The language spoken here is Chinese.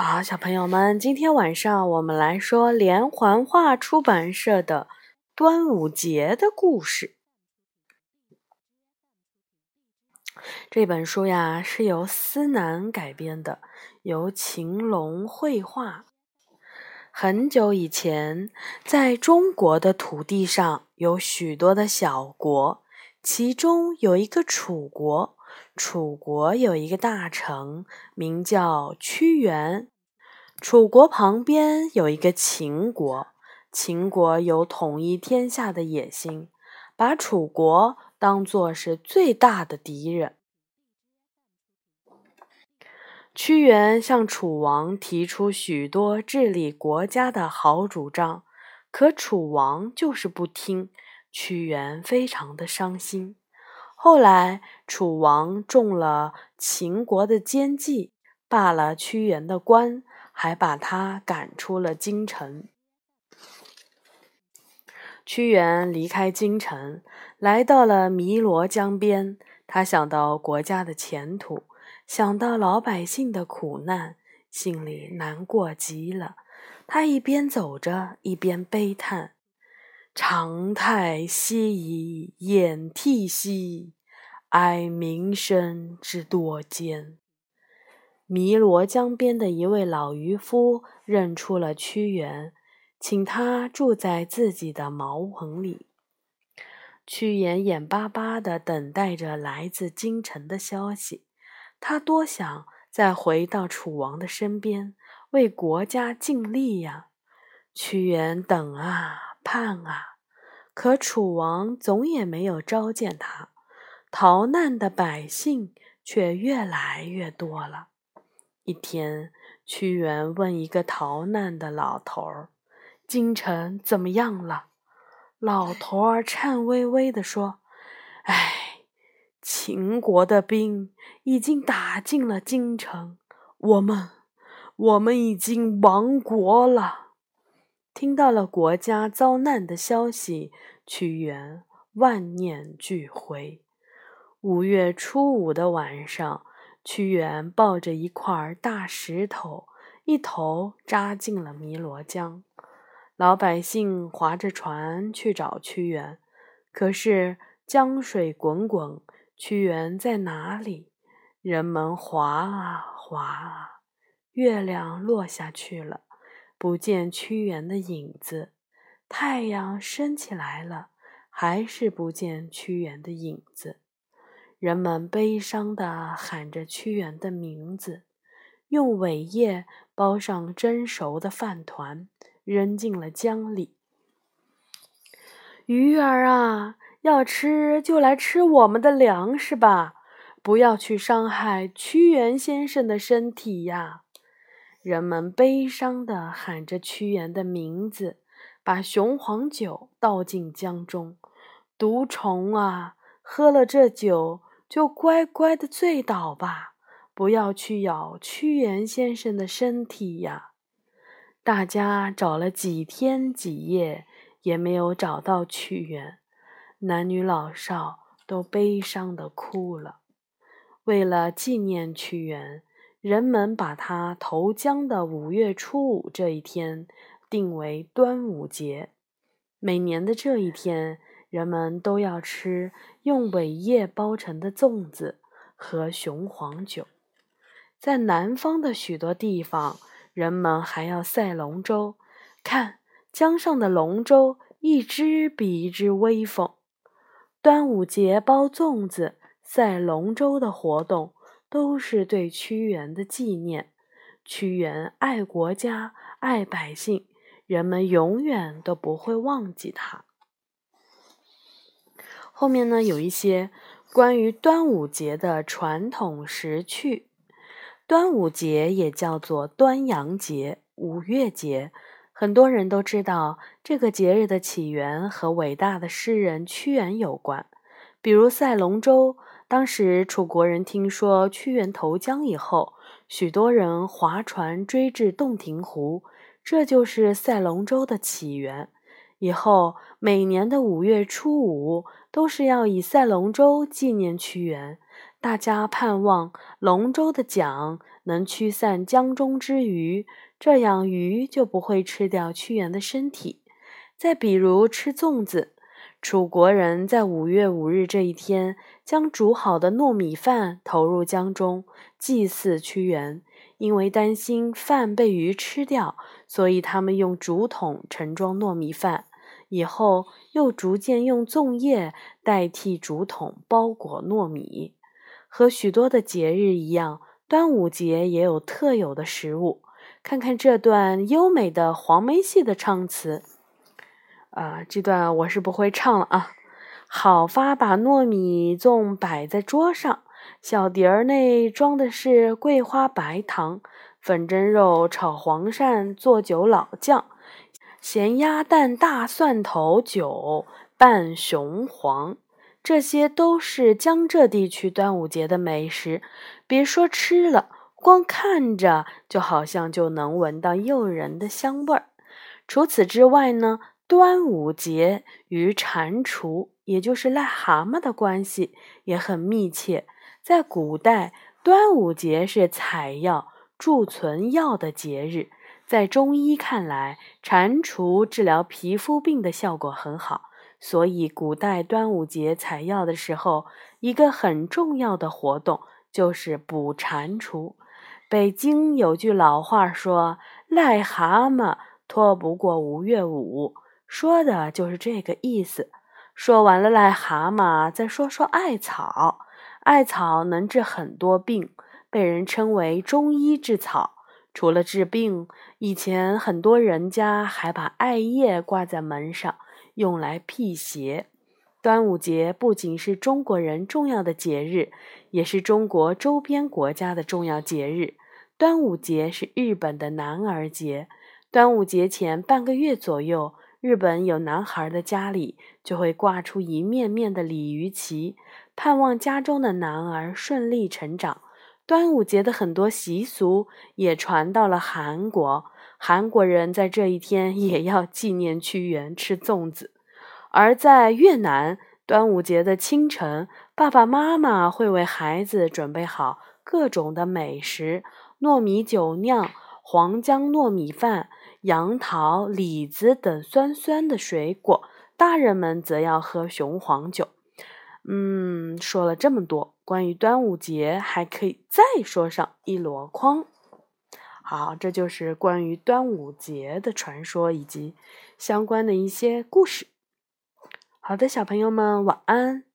好，小朋友们，今天晚上我们来说连环画出版社的端午节的故事。这本书呀是由思南改编的，由秦龙绘画。很久以前，在中国的土地上有许多的小国，其中有一个楚国。楚国有一个大城，名叫屈原。楚国旁边有一个秦国，秦国有统一天下的野心，把楚国当作是最大的敌人。屈原向楚王提出许多治理国家的好主张，可楚王就是不听，屈原非常的伤心。后来，楚王中了秦国的奸计，罢了屈原的官，还把他赶出了京城。屈原离开京城，来到了汨罗江边。他想到国家的前途，想到老百姓的苦难，心里难过极了。他一边走着，一边悲叹。长太息矣，掩涕兮，哀民生之多艰。汨罗江边的一位老渔夫认出了屈原，请他住在自己的茅棚里。屈原眼巴巴地等待着来自京城的消息，他多想再回到楚王的身边，为国家尽力呀！屈原等啊！盼啊！可楚王总也没有召见他，逃难的百姓却越来越多了。一天，屈原问一个逃难的老头儿：“京城怎么样了？”老头儿颤巍巍地说：“哎，秦国的兵已经打进了京城，我们，我们已经亡国了。”听到了国家遭难的消息，屈原万念俱灰。五月初五的晚上，屈原抱着一块大石头，一头扎进了汨罗江。老百姓划着船去找屈原，可是江水滚滚，屈原在哪里？人们划啊划啊，月亮落下去了。不见屈原的影子，太阳升起来了，还是不见屈原的影子。人们悲伤地喊着屈原的名字，用苇叶包上蒸熟的饭团，扔进了江里。鱼儿啊，要吃就来吃我们的粮食吧，不要去伤害屈原先生的身体呀！人们悲伤地喊着屈原的名字，把雄黄酒倒进江中。毒虫啊，喝了这酒就乖乖的醉倒吧，不要去咬屈原先生的身体呀！大家找了几天几夜，也没有找到屈原，男女老少都悲伤的哭了。为了纪念屈原。人们把他投江的五月初五这一天定为端午节。每年的这一天，人们都要吃用苇叶包成的粽子和雄黄酒。在南方的许多地方，人们还要赛龙舟。看江上的龙舟，一只比一只威风。端午节包粽子、赛龙舟的活动。都是对屈原的纪念。屈原爱国家、爱百姓，人们永远都不会忘记他。后面呢，有一些关于端午节的传统时趣。端午节也叫做端阳节、五月节，很多人都知道这个节日的起源和伟大的诗人屈原有关，比如赛龙舟。当时楚国人听说屈原投江以后，许多人划船追至洞庭湖，这就是赛龙舟的起源。以后每年的五月初五都是要以赛龙舟纪念屈原，大家盼望龙舟的桨能驱散江中之鱼，这样鱼就不会吃掉屈原的身体。再比如吃粽子，楚国人在五月五日这一天，将煮好的糯米饭投入江中，祭祀屈原。因为担心饭被鱼吃掉，所以他们用竹筒盛装糯米饭，以后又逐渐用粽叶代替竹筒包裹糯米。和许多的节日一样，端午节也有特有的食物。看看这段优美的黄梅戏的唱词。啊，这段我是不会唱了啊。好发把糯米粽摆在桌上，小碟儿内装的是桂花白糖，粉蒸肉炒黄鳝做酒老酱，咸鸭蛋大蒜头酒拌雄黄，这些都是江浙地区端午节的美食。别说吃了，光看着就好像就能闻到诱人的香味儿。除此之外呢？端午节与蟾蜍，也就是癞蛤蟆的关系也很密切。在古代，端午节是采药、贮存药的节日。在中医看来，蟾蜍治疗皮肤病的效果很好，所以古代端午节采药的时候，一个很重要的活动就是捕蟾蜍。北京有句老话说：“癞蛤蟆拖不过五月五。”说的就是这个意思。说完了癞蛤蟆，再说说艾草。艾草能治很多病，被人称为中医之草。除了治病，以前很多人家还把艾叶挂在门上，用来辟邪。端午节不仅是中国人重要的节日，也是中国周边国家的重要节日。端午节是日本的男儿节。端午节前半个月左右。日本有男孩的家里就会挂出一面面的鲤鱼旗，盼望家中的男儿顺利成长。端午节的很多习俗也传到了韩国，韩国人在这一天也要纪念屈原吃粽子。而在越南，端午节的清晨，爸爸妈妈会为孩子准备好各种的美食：糯米酒酿、黄姜糯米饭。杨桃、李子等酸酸的水果，大人们则要喝雄黄酒。嗯，说了这么多，关于端午节还可以再说上一箩筐。好，这就是关于端午节的传说以及相关的一些故事。好的，小朋友们，晚安。